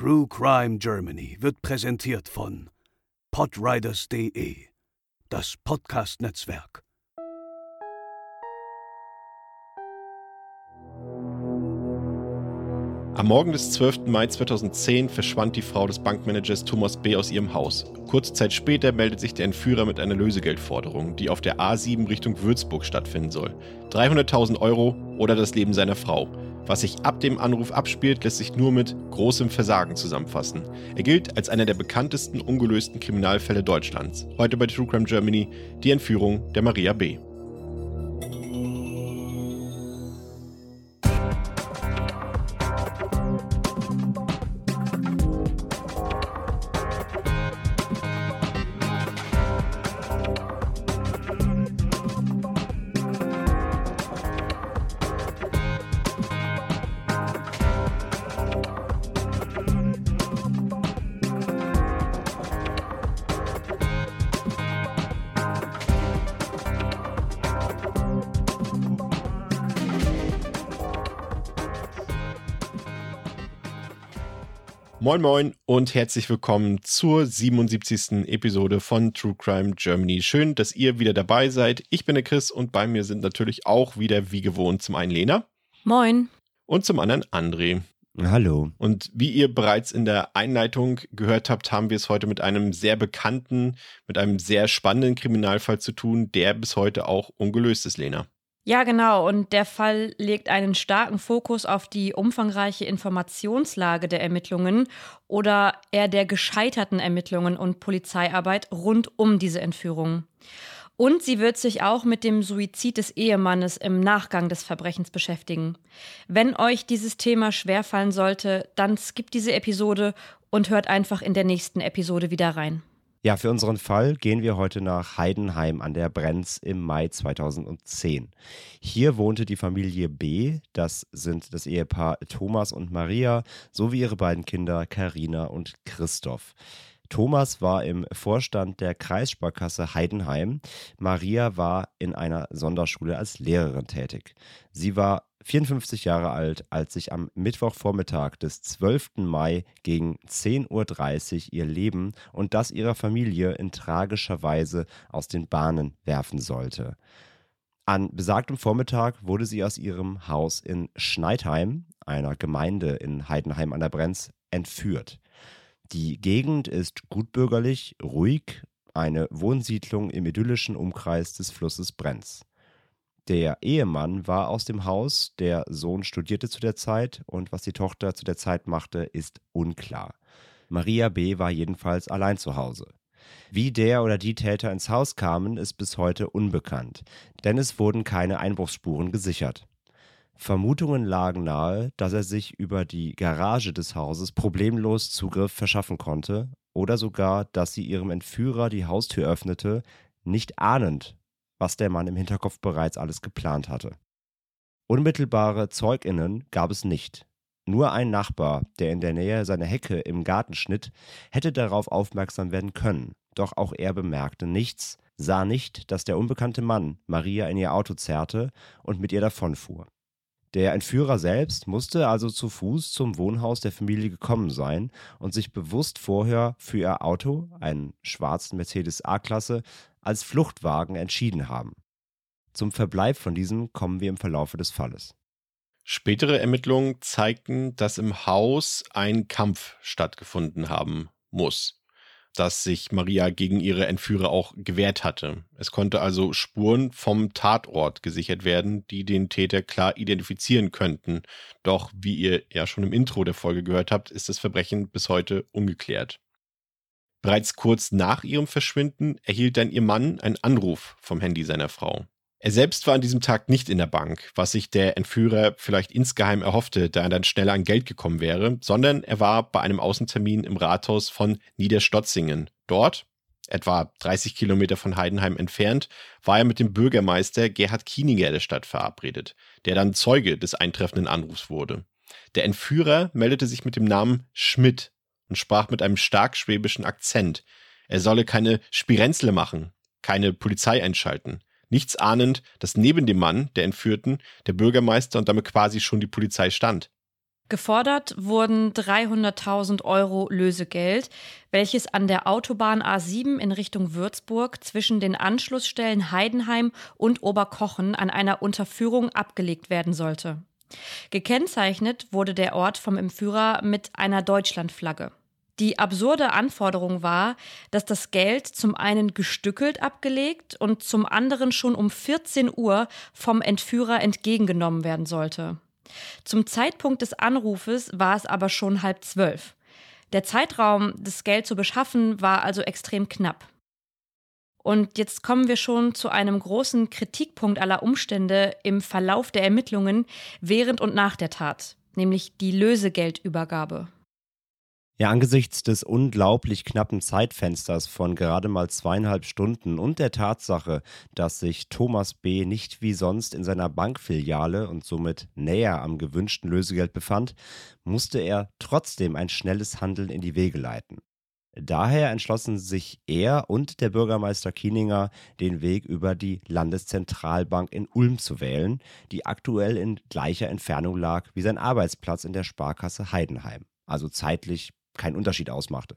True Crime Germany wird präsentiert von podriders.de, das Podcast-Netzwerk. Am Morgen des 12. Mai 2010 verschwand die Frau des Bankmanagers Thomas B. aus ihrem Haus. Kurze Zeit später meldet sich der Entführer mit einer Lösegeldforderung, die auf der A7 Richtung Würzburg stattfinden soll. 300.000 Euro oder das Leben seiner Frau. Was sich ab dem Anruf abspielt, lässt sich nur mit großem Versagen zusammenfassen. Er gilt als einer der bekanntesten ungelösten Kriminalfälle Deutschlands. Heute bei True Crime Germany die Entführung der Maria B. Moin Moin und herzlich willkommen zur 77. Episode von True Crime Germany. Schön, dass ihr wieder dabei seid. Ich bin der Chris und bei mir sind natürlich auch wieder wie gewohnt zum einen Lena. Moin. Und zum anderen André. Hallo. Und wie ihr bereits in der Einleitung gehört habt, haben wir es heute mit einem sehr bekannten, mit einem sehr spannenden Kriminalfall zu tun, der bis heute auch ungelöst ist, Lena. Ja, genau. Und der Fall legt einen starken Fokus auf die umfangreiche Informationslage der Ermittlungen oder eher der gescheiterten Ermittlungen und Polizeiarbeit rund um diese Entführung. Und sie wird sich auch mit dem Suizid des Ehemannes im Nachgang des Verbrechens beschäftigen. Wenn euch dieses Thema schwerfallen sollte, dann skippt diese Episode und hört einfach in der nächsten Episode wieder rein. Ja, für unseren Fall gehen wir heute nach Heidenheim an der Brenz im Mai 2010. Hier wohnte die Familie B, das sind das Ehepaar Thomas und Maria, sowie ihre beiden Kinder Karina und Christoph. Thomas war im Vorstand der Kreissparkasse Heidenheim. Maria war in einer Sonderschule als Lehrerin tätig. Sie war 54 Jahre alt, als sich am Mittwochvormittag des 12. Mai gegen 10.30 Uhr ihr Leben und das ihrer Familie in tragischer Weise aus den Bahnen werfen sollte. An besagtem Vormittag wurde sie aus ihrem Haus in Schneidheim, einer Gemeinde in Heidenheim an der Brenz, entführt. Die Gegend ist gutbürgerlich, ruhig, eine Wohnsiedlung im idyllischen Umkreis des Flusses Brenz. Der Ehemann war aus dem Haus, der Sohn studierte zu der Zeit und was die Tochter zu der Zeit machte, ist unklar. Maria B. war jedenfalls allein zu Hause. Wie der oder die Täter ins Haus kamen, ist bis heute unbekannt, denn es wurden keine Einbruchsspuren gesichert. Vermutungen lagen nahe, dass er sich über die Garage des Hauses problemlos Zugriff verschaffen konnte oder sogar, dass sie ihrem Entführer die Haustür öffnete, nicht ahnend, was der Mann im Hinterkopf bereits alles geplant hatte. Unmittelbare Zeuginnen gab es nicht. Nur ein Nachbar, der in der Nähe seine Hecke im Garten schnitt, hätte darauf aufmerksam werden können, doch auch er bemerkte nichts, sah nicht, dass der unbekannte Mann Maria in ihr Auto zerrte und mit ihr davonfuhr. Der Entführer selbst musste also zu Fuß zum Wohnhaus der Familie gekommen sein und sich bewusst vorher für ihr Auto, einen schwarzen Mercedes A-Klasse, als Fluchtwagen entschieden haben. Zum Verbleib von diesem kommen wir im Verlaufe des Falles. Spätere Ermittlungen zeigten, dass im Haus ein Kampf stattgefunden haben muss dass sich Maria gegen ihre Entführer auch gewehrt hatte. Es konnte also Spuren vom Tatort gesichert werden, die den Täter klar identifizieren könnten. Doch wie ihr ja schon im Intro der Folge gehört habt, ist das Verbrechen bis heute ungeklärt. Bereits kurz nach ihrem Verschwinden erhielt dann ihr Mann einen Anruf vom Handy seiner Frau. Er selbst war an diesem Tag nicht in der Bank, was sich der Entführer vielleicht insgeheim erhoffte, da er dann schneller an Geld gekommen wäre, sondern er war bei einem Außentermin im Rathaus von Niederstotzingen. Dort, etwa 30 Kilometer von Heidenheim entfernt, war er mit dem Bürgermeister Gerhard Kieniger der Stadt verabredet, der dann Zeuge des eintreffenden Anrufs wurde. Der Entführer meldete sich mit dem Namen Schmidt und sprach mit einem stark schwäbischen Akzent. Er solle keine Spirenzle machen, keine Polizei einschalten nichts ahnend, dass neben dem Mann, der Entführten, der Bürgermeister und damit quasi schon die Polizei stand. Gefordert wurden 300.000 Euro Lösegeld, welches an der Autobahn A7 in Richtung Würzburg zwischen den Anschlussstellen Heidenheim und Oberkochen an einer Unterführung abgelegt werden sollte. Gekennzeichnet wurde der Ort vom Entführer mit einer Deutschlandflagge. Die absurde Anforderung war, dass das Geld zum einen gestückelt abgelegt und zum anderen schon um 14 Uhr vom Entführer entgegengenommen werden sollte. Zum Zeitpunkt des Anrufes war es aber schon halb zwölf. Der Zeitraum, das Geld zu beschaffen, war also extrem knapp. Und jetzt kommen wir schon zu einem großen Kritikpunkt aller Umstände im Verlauf der Ermittlungen während und nach der Tat, nämlich die Lösegeldübergabe. Ja, angesichts des unglaublich knappen Zeitfensters von gerade mal zweieinhalb Stunden und der Tatsache, dass sich Thomas B. nicht wie sonst in seiner Bankfiliale und somit näher am gewünschten Lösegeld befand, musste er trotzdem ein schnelles Handeln in die Wege leiten. Daher entschlossen sich er und der Bürgermeister Kieninger, den Weg über die Landeszentralbank in Ulm zu wählen, die aktuell in gleicher Entfernung lag wie sein Arbeitsplatz in der Sparkasse Heidenheim, also zeitlich keinen Unterschied ausmachte.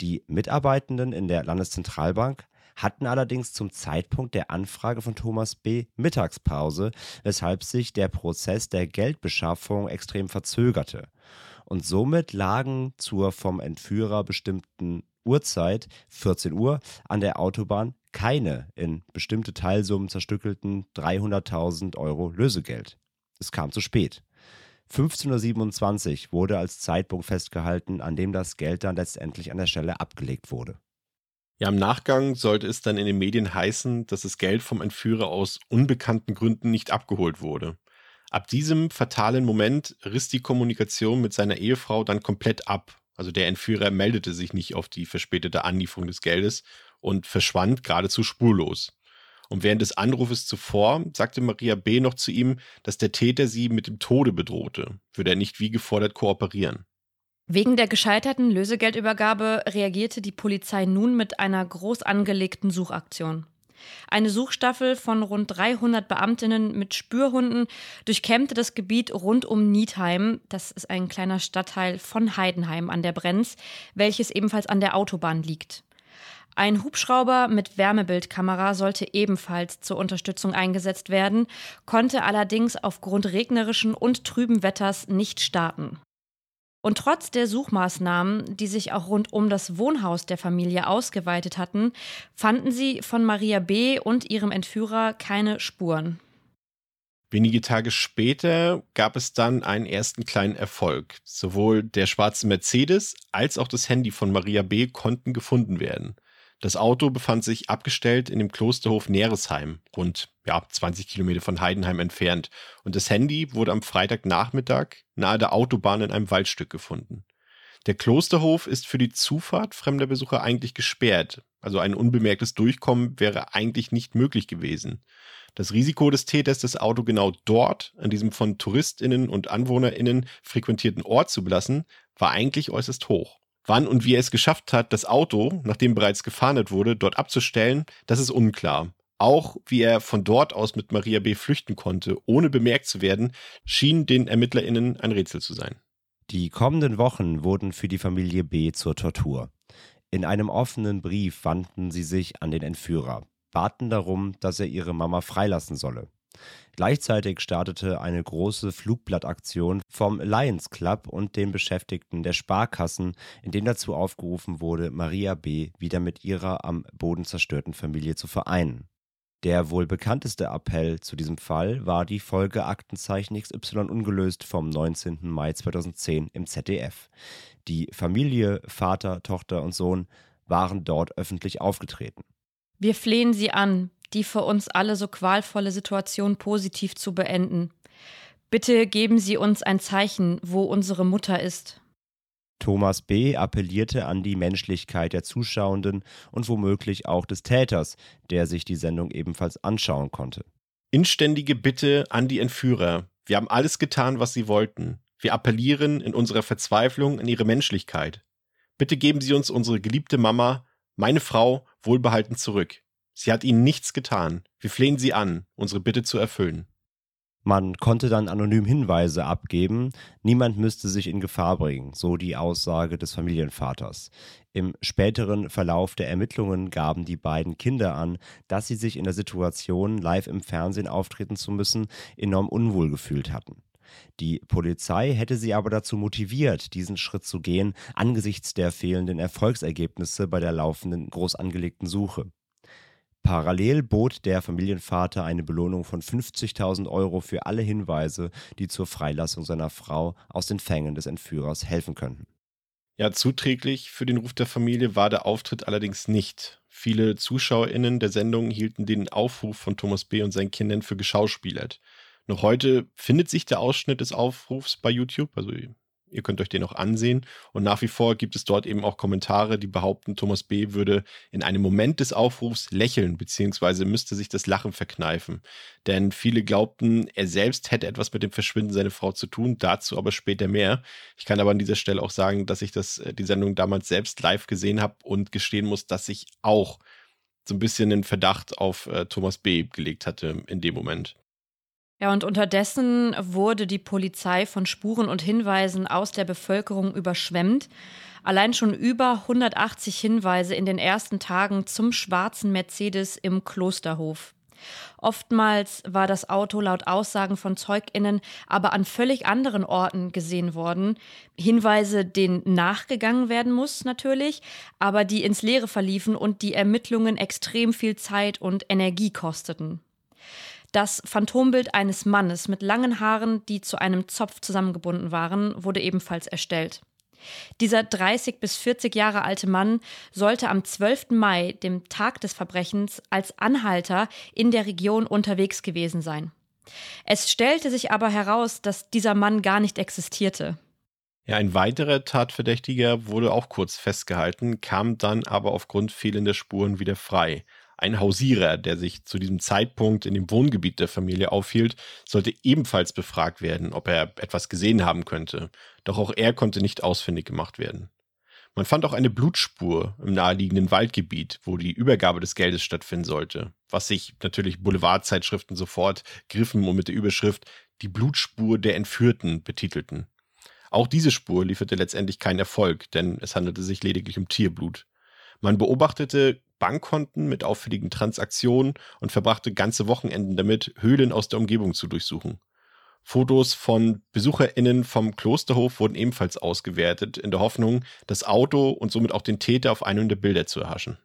Die Mitarbeitenden in der Landeszentralbank hatten allerdings zum Zeitpunkt der Anfrage von Thomas B. Mittagspause, weshalb sich der Prozess der Geldbeschaffung extrem verzögerte. Und somit lagen zur vom Entführer bestimmten Uhrzeit, 14 Uhr, an der Autobahn keine in bestimmte Teilsummen zerstückelten 300.000 Euro Lösegeld. Es kam zu spät. 15.27 Uhr wurde als Zeitpunkt festgehalten, an dem das Geld dann letztendlich an der Stelle abgelegt wurde. Ja, im Nachgang sollte es dann in den Medien heißen, dass das Geld vom Entführer aus unbekannten Gründen nicht abgeholt wurde. Ab diesem fatalen Moment riss die Kommunikation mit seiner Ehefrau dann komplett ab. Also der Entführer meldete sich nicht auf die verspätete Anlieferung des Geldes und verschwand geradezu spurlos. Und während des Anrufes zuvor sagte Maria B. noch zu ihm, dass der Täter sie mit dem Tode bedrohte, würde er nicht wie gefordert kooperieren. Wegen der gescheiterten Lösegeldübergabe reagierte die Polizei nun mit einer groß angelegten Suchaktion. Eine Suchstaffel von rund 300 Beamtinnen mit Spürhunden durchkämmte das Gebiet rund um Niedheim, das ist ein kleiner Stadtteil von Heidenheim an der Brenz, welches ebenfalls an der Autobahn liegt. Ein Hubschrauber mit Wärmebildkamera sollte ebenfalls zur Unterstützung eingesetzt werden, konnte allerdings aufgrund regnerischen und trüben Wetters nicht starten. Und trotz der Suchmaßnahmen, die sich auch rund um das Wohnhaus der Familie ausgeweitet hatten, fanden sie von Maria B. und ihrem Entführer keine Spuren. Wenige Tage später gab es dann einen ersten kleinen Erfolg. Sowohl der schwarze Mercedes als auch das Handy von Maria B. konnten gefunden werden. Das Auto befand sich abgestellt in dem Klosterhof Neresheim, rund ja, 20 Kilometer von Heidenheim entfernt. Und das Handy wurde am Freitagnachmittag nahe der Autobahn in einem Waldstück gefunden. Der Klosterhof ist für die Zufahrt fremder Besucher eigentlich gesperrt. Also ein unbemerktes Durchkommen wäre eigentlich nicht möglich gewesen. Das Risiko des Täters, das Auto genau dort, an diesem von TouristInnen und AnwohnerInnen frequentierten Ort zu belassen, war eigentlich äußerst hoch. Wann und wie er es geschafft hat, das Auto, nachdem bereits gefahndet wurde, dort abzustellen, das ist unklar. Auch wie er von dort aus mit Maria B. flüchten konnte, ohne bemerkt zu werden, schien den ErmittlerInnen ein Rätsel zu sein. Die kommenden Wochen wurden für die Familie B zur Tortur. In einem offenen Brief wandten sie sich an den Entführer, baten darum, dass er ihre Mama freilassen solle. Gleichzeitig startete eine große Flugblattaktion vom Lions Club und den Beschäftigten der Sparkassen, in dem dazu aufgerufen wurde, Maria B. wieder mit ihrer am Boden zerstörten Familie zu vereinen. Der wohl bekannteste Appell zu diesem Fall war die Folge Aktenzeichen XY ungelöst vom 19. Mai 2010 im ZDF. Die Familie, Vater, Tochter und Sohn waren dort öffentlich aufgetreten. Wir flehen Sie an, die für uns alle so qualvolle Situation positiv zu beenden. Bitte geben Sie uns ein Zeichen, wo unsere Mutter ist. Thomas B. appellierte an die Menschlichkeit der Zuschauenden und womöglich auch des Täters, der sich die Sendung ebenfalls anschauen konnte. Inständige Bitte an die Entführer. Wir haben alles getan, was sie wollten. Wir appellieren in unserer Verzweiflung an ihre Menschlichkeit. Bitte geben Sie uns unsere geliebte Mama, meine Frau, wohlbehalten zurück. Sie hat ihnen nichts getan. Wir flehen sie an, unsere Bitte zu erfüllen. Man konnte dann anonym Hinweise abgeben, niemand müsste sich in Gefahr bringen, so die Aussage des Familienvaters. Im späteren Verlauf der Ermittlungen gaben die beiden Kinder an, dass sie sich in der Situation, live im Fernsehen auftreten zu müssen, enorm unwohl gefühlt hatten. Die Polizei hätte sie aber dazu motiviert, diesen Schritt zu gehen, angesichts der fehlenden Erfolgsergebnisse bei der laufenden groß angelegten Suche. Parallel bot der Familienvater eine Belohnung von 50.000 Euro für alle Hinweise, die zur Freilassung seiner Frau aus den Fängen des Entführers helfen könnten. Ja, zuträglich für den Ruf der Familie war der Auftritt allerdings nicht. Viele ZuschauerInnen der Sendung hielten den Aufruf von Thomas B. und seinen Kindern für geschauspielert. Noch heute findet sich der Ausschnitt des Aufrufs bei YouTube, also Ihr könnt euch den auch ansehen. Und nach wie vor gibt es dort eben auch Kommentare, die behaupten, Thomas B. würde in einem Moment des Aufrufs lächeln, beziehungsweise müsste sich das Lachen verkneifen. Denn viele glaubten, er selbst hätte etwas mit dem Verschwinden seiner Frau zu tun, dazu aber später mehr. Ich kann aber an dieser Stelle auch sagen, dass ich das, äh, die Sendung damals selbst live gesehen habe und gestehen muss, dass ich auch so ein bisschen den Verdacht auf äh, Thomas B. gelegt hatte in dem Moment. Ja, und unterdessen wurde die Polizei von Spuren und Hinweisen aus der Bevölkerung überschwemmt. Allein schon über 180 Hinweise in den ersten Tagen zum schwarzen Mercedes im Klosterhof. Oftmals war das Auto laut Aussagen von Zeuginnen aber an völlig anderen Orten gesehen worden. Hinweise, denen nachgegangen werden muss natürlich, aber die ins Leere verliefen und die Ermittlungen extrem viel Zeit und Energie kosteten. Das Phantombild eines Mannes mit langen Haaren, die zu einem Zopf zusammengebunden waren, wurde ebenfalls erstellt. Dieser 30 bis 40 Jahre alte Mann sollte am 12. Mai, dem Tag des Verbrechens, als Anhalter in der Region unterwegs gewesen sein. Es stellte sich aber heraus, dass dieser Mann gar nicht existierte. Ja, ein weiterer Tatverdächtiger wurde auch kurz festgehalten, kam dann aber aufgrund fehlender Spuren wieder frei. Ein Hausierer, der sich zu diesem Zeitpunkt in dem Wohngebiet der Familie aufhielt, sollte ebenfalls befragt werden, ob er etwas gesehen haben könnte. Doch auch er konnte nicht ausfindig gemacht werden. Man fand auch eine Blutspur im naheliegenden Waldgebiet, wo die Übergabe des Geldes stattfinden sollte, was sich natürlich Boulevardzeitschriften sofort griffen und mit der Überschrift Die Blutspur der Entführten betitelten. Auch diese Spur lieferte letztendlich keinen Erfolg, denn es handelte sich lediglich um Tierblut. Man beobachtete Bankkonten mit auffälligen Transaktionen und verbrachte ganze Wochenenden damit, Höhlen aus der Umgebung zu durchsuchen. Fotos von BesucherInnen vom Klosterhof wurden ebenfalls ausgewertet, in der Hoffnung, das Auto und somit auch den Täter auf einem der Bilder zu erhaschen.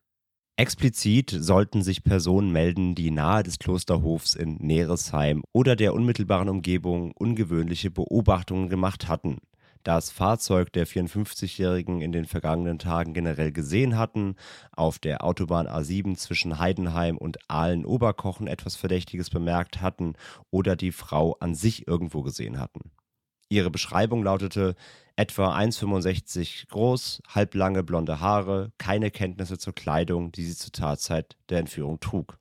Explizit sollten sich Personen melden, die nahe des Klosterhofs in Neresheim oder der unmittelbaren Umgebung ungewöhnliche Beobachtungen gemacht hatten das Fahrzeug der 54-Jährigen in den vergangenen Tagen generell gesehen hatten, auf der Autobahn A7 zwischen Heidenheim und Aalen-Oberkochen etwas Verdächtiges bemerkt hatten oder die Frau an sich irgendwo gesehen hatten. Ihre Beschreibung lautete etwa 1,65 groß, halblange blonde Haare, keine Kenntnisse zur Kleidung, die sie zur Tatzeit der Entführung trug.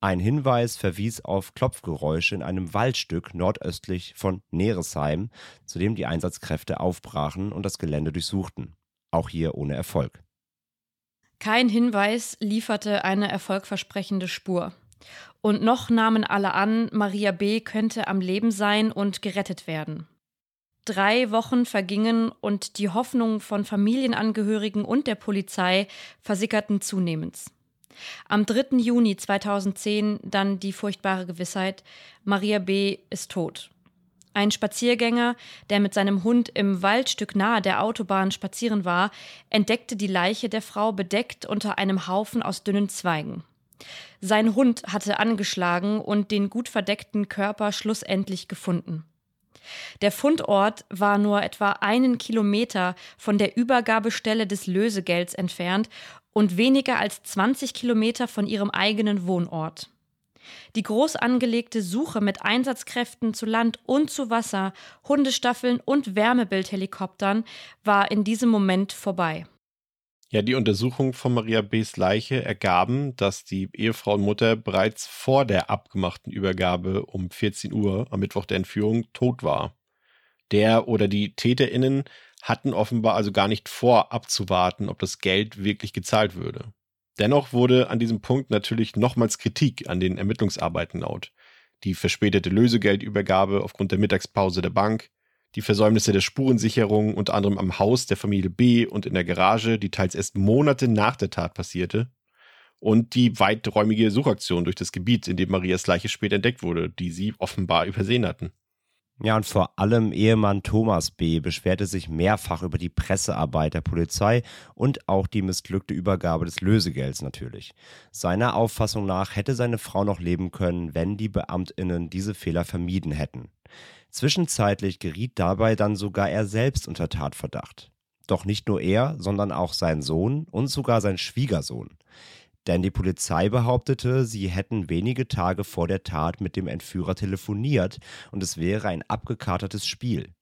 Ein Hinweis verwies auf Klopfgeräusche in einem Waldstück nordöstlich von Neresheim, zu dem die Einsatzkräfte aufbrachen und das Gelände durchsuchten. Auch hier ohne Erfolg. Kein Hinweis lieferte eine erfolgversprechende Spur. Und noch nahmen alle an, Maria B. könnte am Leben sein und gerettet werden. Drei Wochen vergingen und die Hoffnungen von Familienangehörigen und der Polizei versickerten zunehmend. Am 3. Juni 2010 dann die furchtbare Gewissheit, Maria B. ist tot. Ein Spaziergänger, der mit seinem Hund im Waldstück nahe der Autobahn spazieren war, entdeckte die Leiche der Frau bedeckt unter einem Haufen aus dünnen Zweigen. Sein Hund hatte angeschlagen und den gut verdeckten Körper schlussendlich gefunden. Der Fundort war nur etwa einen Kilometer von der Übergabestelle des Lösegelds entfernt und weniger als 20 Kilometer von ihrem eigenen Wohnort. Die groß angelegte Suche mit Einsatzkräften zu Land und zu Wasser, Hundestaffeln und Wärmebildhelikoptern war in diesem Moment vorbei. Ja, die Untersuchungen von Maria B.s Leiche ergaben, dass die Ehefrau und Mutter bereits vor der abgemachten Übergabe um 14 Uhr am Mittwoch der Entführung tot war. Der oder die TäterInnen hatten offenbar also gar nicht vor, abzuwarten, ob das Geld wirklich gezahlt würde. Dennoch wurde an diesem Punkt natürlich nochmals Kritik an den Ermittlungsarbeiten laut. die verspätete Lösegeldübergabe aufgrund der Mittagspause der Bank, die Versäumnisse der Spurensicherung unter anderem am Haus der Familie B und in der Garage, die teils erst Monate nach der Tat passierte, und die weiträumige Suchaktion durch das Gebiet, in dem Marias Leiche später entdeckt wurde, die sie offenbar übersehen hatten. Ja, und vor allem Ehemann Thomas B. beschwerte sich mehrfach über die Pressearbeit der Polizei und auch die missglückte Übergabe des Lösegelds natürlich. Seiner Auffassung nach hätte seine Frau noch leben können, wenn die Beamtinnen diese Fehler vermieden hätten. Zwischenzeitlich geriet dabei dann sogar er selbst unter Tatverdacht. Doch nicht nur er, sondern auch sein Sohn und sogar sein Schwiegersohn denn die Polizei behauptete, sie hätten wenige Tage vor der Tat mit dem Entführer telefoniert und es wäre ein abgekatertes Spiel.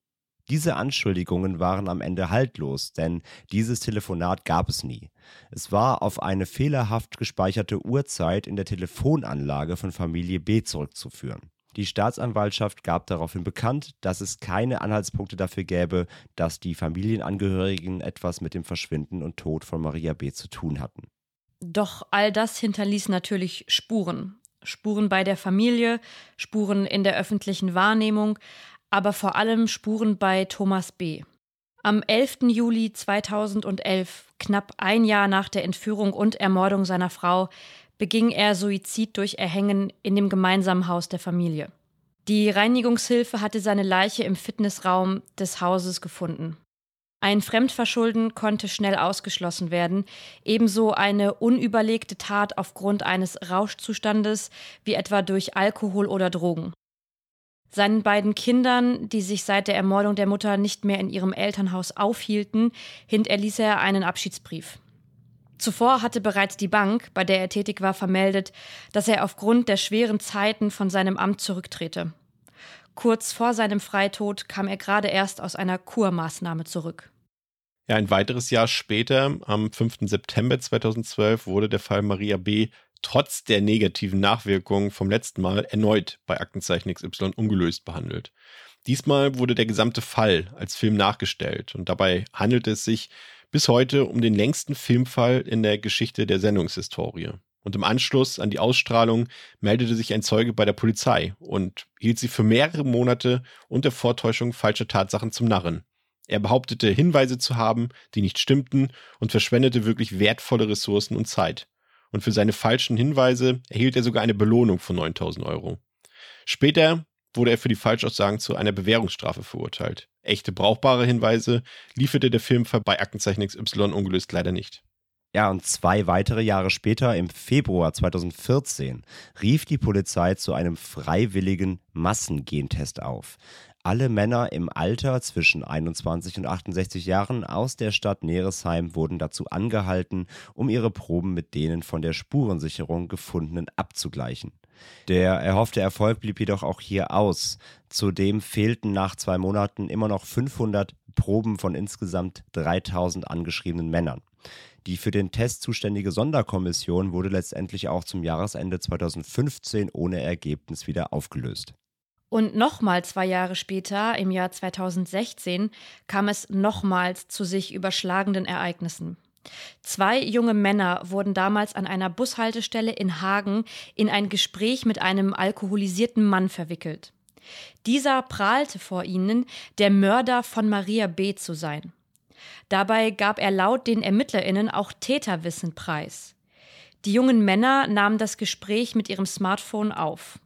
Diese Anschuldigungen waren am Ende haltlos, denn dieses Telefonat gab es nie. Es war auf eine fehlerhaft gespeicherte Uhrzeit in der Telefonanlage von Familie B zurückzuführen. Die Staatsanwaltschaft gab daraufhin bekannt, dass es keine Anhaltspunkte dafür gäbe, dass die Familienangehörigen etwas mit dem Verschwinden und Tod von Maria B zu tun hatten. Doch all das hinterließ natürlich Spuren. Spuren bei der Familie, Spuren in der öffentlichen Wahrnehmung, aber vor allem Spuren bei Thomas B. Am 11. Juli 2011, knapp ein Jahr nach der Entführung und Ermordung seiner Frau, beging er Suizid durch Erhängen in dem gemeinsamen Haus der Familie. Die Reinigungshilfe hatte seine Leiche im Fitnessraum des Hauses gefunden. Ein Fremdverschulden konnte schnell ausgeschlossen werden, ebenso eine unüberlegte Tat aufgrund eines Rauschzustandes wie etwa durch Alkohol oder Drogen. Seinen beiden Kindern, die sich seit der Ermordung der Mutter nicht mehr in ihrem Elternhaus aufhielten, hinterließ er einen Abschiedsbrief. Zuvor hatte bereits die Bank, bei der er tätig war, vermeldet, dass er aufgrund der schweren Zeiten von seinem Amt zurücktrete. Kurz vor seinem Freitod kam er gerade erst aus einer Kurmaßnahme zurück. Ja, ein weiteres Jahr später, am 5. September 2012, wurde der Fall Maria B. trotz der negativen Nachwirkungen vom letzten Mal erneut bei Aktenzeichen XY ungelöst behandelt. Diesmal wurde der gesamte Fall als Film nachgestellt und dabei handelte es sich bis heute um den längsten Filmfall in der Geschichte der Sendungshistorie. Und im Anschluss an die Ausstrahlung meldete sich ein Zeuge bei der Polizei und hielt sie für mehrere Monate unter Vortäuschung falscher Tatsachen zum Narren. Er behauptete, Hinweise zu haben, die nicht stimmten und verschwendete wirklich wertvolle Ressourcen und Zeit. Und für seine falschen Hinweise erhielt er sogar eine Belohnung von 9000 Euro. Später wurde er für die Falschaussagen zu einer Bewährungsstrafe verurteilt. Echte brauchbare Hinweise lieferte der Filmfall bei Aktenzeichen XY ungelöst leider nicht. Ja, und zwei weitere Jahre später, im Februar 2014, rief die Polizei zu einem freiwilligen Massengentest auf. Alle Männer im Alter zwischen 21 und 68 Jahren aus der Stadt Neresheim wurden dazu angehalten, um ihre Proben mit denen von der Spurensicherung gefundenen abzugleichen. Der erhoffte Erfolg blieb jedoch auch hier aus. Zudem fehlten nach zwei Monaten immer noch 500 Proben von insgesamt 3000 angeschriebenen Männern. Die für den Test zuständige Sonderkommission wurde letztendlich auch zum Jahresende 2015 ohne Ergebnis wieder aufgelöst. Und nochmal zwei Jahre später, im Jahr 2016, kam es nochmals zu sich überschlagenden Ereignissen. Zwei junge Männer wurden damals an einer Bushaltestelle in Hagen in ein Gespräch mit einem alkoholisierten Mann verwickelt. Dieser prahlte vor ihnen, der Mörder von Maria B. zu sein. Dabei gab er laut den ErmittlerInnen auch Täterwissen preis. Die jungen Männer nahmen das Gespräch mit ihrem Smartphone auf.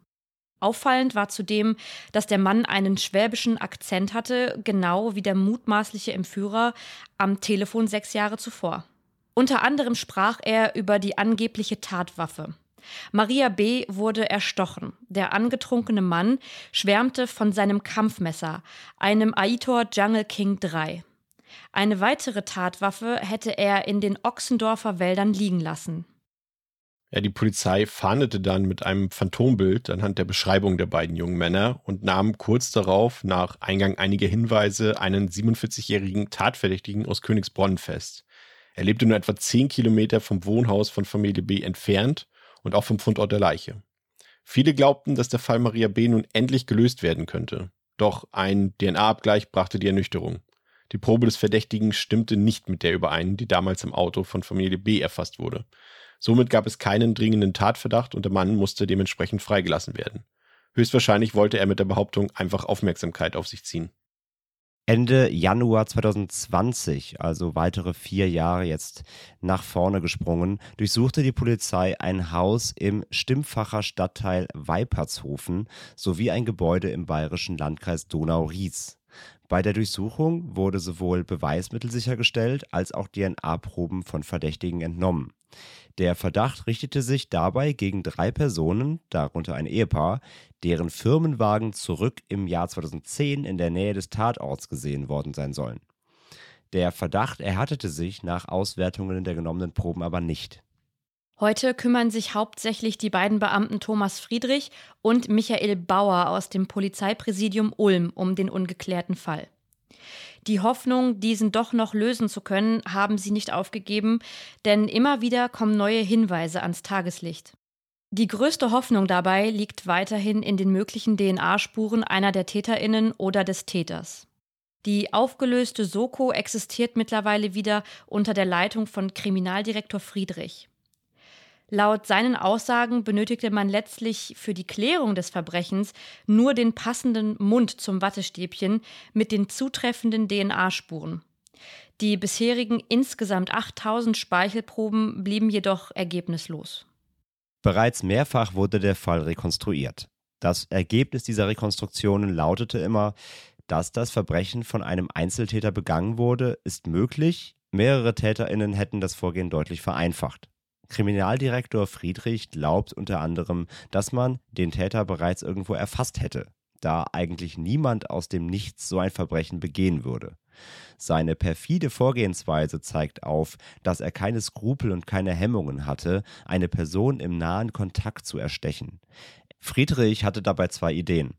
Auffallend war zudem, dass der Mann einen schwäbischen Akzent hatte, genau wie der mutmaßliche Entführer am Telefon sechs Jahre zuvor. Unter anderem sprach er über die angebliche Tatwaffe. Maria B. wurde erstochen. Der angetrunkene Mann schwärmte von seinem Kampfmesser, einem Aitor Jungle King III. Eine weitere Tatwaffe hätte er in den Ochsendorfer Wäldern liegen lassen. Ja, die Polizei fahndete dann mit einem Phantombild anhand der Beschreibung der beiden jungen Männer und nahm kurz darauf, nach Eingang einiger Hinweise, einen 47-jährigen Tatverdächtigen aus Königsbronn fest. Er lebte nur etwa 10 Kilometer vom Wohnhaus von Familie B entfernt und auch vom Fundort der Leiche. Viele glaubten, dass der Fall Maria B. nun endlich gelöst werden könnte. Doch ein DNA-Abgleich brachte die Ernüchterung. Die Probe des Verdächtigen stimmte nicht mit der überein, die damals im Auto von Familie B erfasst wurde. Somit gab es keinen dringenden Tatverdacht und der Mann musste dementsprechend freigelassen werden. Höchstwahrscheinlich wollte er mit der Behauptung einfach Aufmerksamkeit auf sich ziehen. Ende Januar 2020, also weitere vier Jahre jetzt nach vorne gesprungen, durchsuchte die Polizei ein Haus im Stimmfacher Stadtteil Weipertshofen sowie ein Gebäude im bayerischen Landkreis Donau-Ries. Bei der Durchsuchung wurde sowohl Beweismittel sichergestellt als auch DNA-Proben von Verdächtigen entnommen. Der Verdacht richtete sich dabei gegen drei Personen, darunter ein Ehepaar, deren Firmenwagen zurück im Jahr 2010 in der Nähe des Tatorts gesehen worden sein sollen. Der Verdacht erhärtete sich nach Auswertungen der genommenen Proben aber nicht. Heute kümmern sich hauptsächlich die beiden Beamten Thomas Friedrich und Michael Bauer aus dem Polizeipräsidium Ulm um den ungeklärten Fall. Die Hoffnung, diesen doch noch lösen zu können, haben sie nicht aufgegeben, denn immer wieder kommen neue Hinweise ans Tageslicht. Die größte Hoffnung dabei liegt weiterhin in den möglichen DNA-Spuren einer der Täterinnen oder des Täters. Die aufgelöste Soko existiert mittlerweile wieder unter der Leitung von Kriminaldirektor Friedrich. Laut seinen Aussagen benötigte man letztlich für die Klärung des Verbrechens nur den passenden Mund zum Wattestäbchen mit den zutreffenden DNA-Spuren. Die bisherigen insgesamt 8000 Speichelproben blieben jedoch ergebnislos. Bereits mehrfach wurde der Fall rekonstruiert. Das Ergebnis dieser Rekonstruktionen lautete immer, dass das Verbrechen von einem Einzeltäter begangen wurde, ist möglich, mehrere Täterinnen hätten das Vorgehen deutlich vereinfacht. Kriminaldirektor Friedrich glaubt unter anderem, dass man den Täter bereits irgendwo erfasst hätte, da eigentlich niemand aus dem Nichts so ein Verbrechen begehen würde. Seine perfide Vorgehensweise zeigt auf, dass er keine Skrupel und keine Hemmungen hatte, eine Person im nahen Kontakt zu erstechen. Friedrich hatte dabei zwei Ideen.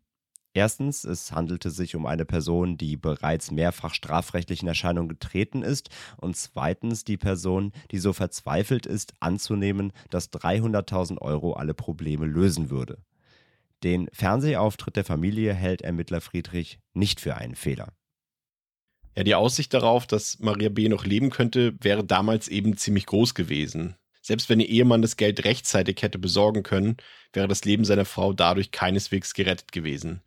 Erstens, es handelte sich um eine Person, die bereits mehrfach strafrechtlich in Erscheinung getreten ist. Und zweitens die Person, die so verzweifelt ist, anzunehmen, dass 300.000 Euro alle Probleme lösen würde. Den Fernsehauftritt der Familie hält Ermittler Friedrich nicht für einen Fehler. Ja, die Aussicht darauf, dass Maria B. noch leben könnte, wäre damals eben ziemlich groß gewesen. Selbst wenn ihr Ehemann das Geld rechtzeitig hätte besorgen können, wäre das Leben seiner Frau dadurch keineswegs gerettet gewesen.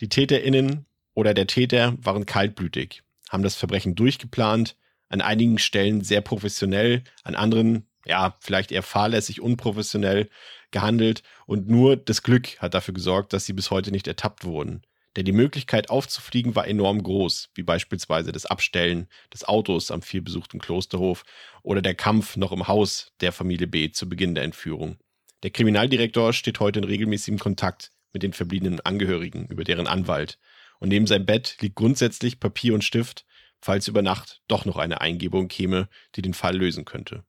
Die TäterInnen oder der Täter waren kaltblütig, haben das Verbrechen durchgeplant, an einigen Stellen sehr professionell, an anderen, ja, vielleicht eher fahrlässig, unprofessionell gehandelt und nur das Glück hat dafür gesorgt, dass sie bis heute nicht ertappt wurden. Denn die Möglichkeit aufzufliegen war enorm groß, wie beispielsweise das Abstellen des Autos am vielbesuchten Klosterhof oder der Kampf noch im Haus der Familie B zu Beginn der Entführung. Der Kriminaldirektor steht heute in regelmäßigem Kontakt mit den verbliebenen Angehörigen über deren Anwalt. Und neben seinem Bett liegt grundsätzlich Papier und Stift, falls über Nacht doch noch eine Eingebung käme, die den Fall lösen könnte.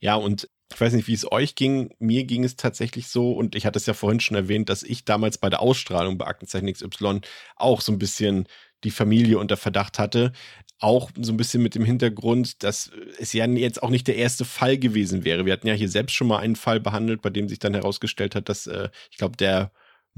Ja, und ich weiß nicht, wie es euch ging. Mir ging es tatsächlich so, und ich hatte es ja vorhin schon erwähnt, dass ich damals bei der Ausstrahlung bei Aktenzeichen XY auch so ein bisschen die Familie unter Verdacht hatte. Auch so ein bisschen mit dem Hintergrund, dass es ja jetzt auch nicht der erste Fall gewesen wäre. Wir hatten ja hier selbst schon mal einen Fall behandelt, bei dem sich dann herausgestellt hat, dass äh, ich glaube, der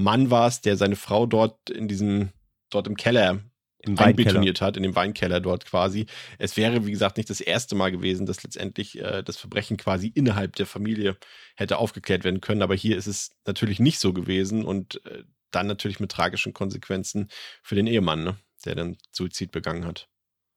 Mann war es, der seine Frau dort in diesem, dort im Keller Im einbetoniert hat, in dem Weinkeller dort quasi. Es wäre, wie gesagt, nicht das erste Mal gewesen, dass letztendlich äh, das Verbrechen quasi innerhalb der Familie hätte aufgeklärt werden können. Aber hier ist es natürlich nicht so gewesen und äh, dann natürlich mit tragischen Konsequenzen für den Ehemann, ne? der dann Suizid begangen hat.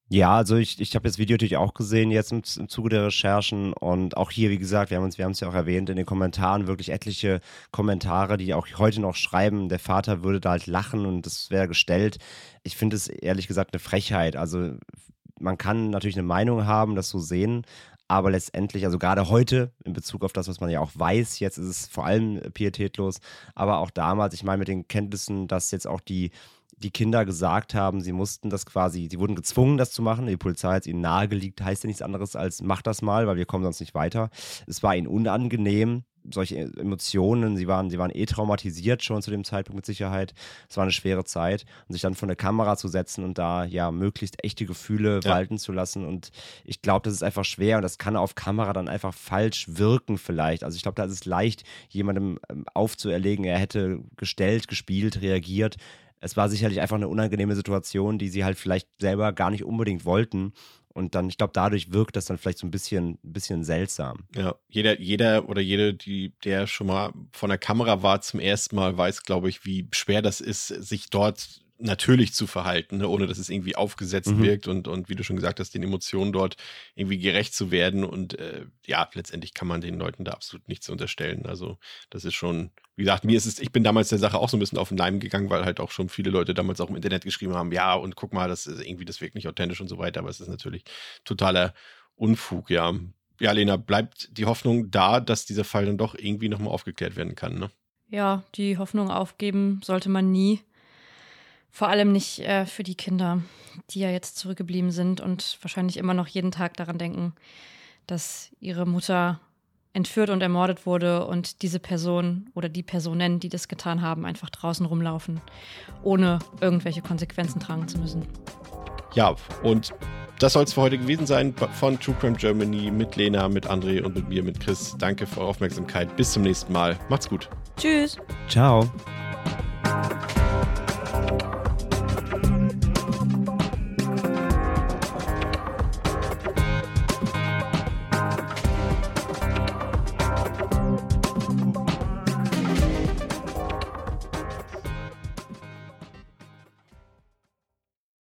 Ja, also ich, ich habe das Video natürlich auch gesehen jetzt im, im Zuge der Recherchen und auch hier, wie gesagt, wir haben uns, wir haben es ja auch erwähnt, in den Kommentaren wirklich etliche Kommentare, die auch heute noch schreiben, der Vater würde da halt lachen und das wäre gestellt. Ich finde es ehrlich gesagt eine Frechheit. Also man kann natürlich eine Meinung haben, das so sehen, aber letztendlich, also gerade heute in Bezug auf das, was man ja auch weiß, jetzt ist es vor allem pietätlos, aber auch damals, ich meine mit den Kenntnissen, dass jetzt auch die die Kinder gesagt haben, sie mussten das quasi, sie wurden gezwungen, das zu machen. Die Polizei hat ihnen nahegelegt, heißt ja nichts anderes als, mach das mal, weil wir kommen sonst nicht weiter. Es war ihnen unangenehm, solche Emotionen, sie waren, sie waren eh traumatisiert schon zu dem Zeitpunkt mit Sicherheit. Es war eine schwere Zeit. Und sich dann vor eine Kamera zu setzen und da ja möglichst echte Gefühle ja. walten zu lassen. Und ich glaube, das ist einfach schwer und das kann auf Kamera dann einfach falsch wirken, vielleicht. Also ich glaube, da ist es leicht, jemandem ähm, aufzuerlegen, er hätte gestellt, gespielt, reagiert es war sicherlich einfach eine unangenehme Situation, die sie halt vielleicht selber gar nicht unbedingt wollten. Und dann, ich glaube, dadurch wirkt das dann vielleicht so ein bisschen, bisschen seltsam. Ja, jeder, jeder oder jede, die, der schon mal von der Kamera war zum ersten Mal, weiß, glaube ich, wie schwer das ist, sich dort natürlich zu verhalten, ne? ohne dass es irgendwie aufgesetzt mhm. wirkt und, und wie du schon gesagt hast, den Emotionen dort irgendwie gerecht zu werden. Und äh, ja, letztendlich kann man den Leuten da absolut nichts unterstellen. Also, das ist schon, wie gesagt, mir ist es, ich bin damals der Sache auch so ein bisschen auf den Leim gegangen, weil halt auch schon viele Leute damals auch im Internet geschrieben haben, ja, und guck mal, das ist irgendwie, das wirkt nicht authentisch und so weiter, aber es ist natürlich totaler Unfug, ja. Ja, Lena, bleibt die Hoffnung da, dass dieser Fall dann doch irgendwie nochmal aufgeklärt werden kann, ne? Ja, die Hoffnung aufgeben sollte man nie. Vor allem nicht äh, für die Kinder, die ja jetzt zurückgeblieben sind und wahrscheinlich immer noch jeden Tag daran denken, dass ihre Mutter entführt und ermordet wurde und diese Person oder die Personen, die das getan haben, einfach draußen rumlaufen, ohne irgendwelche Konsequenzen tragen zu müssen. Ja, und das soll es für heute gewesen sein von True Crime Germany mit Lena, mit André und mit mir, mit Chris. Danke für eure Aufmerksamkeit. Bis zum nächsten Mal. Macht's gut. Tschüss. Ciao.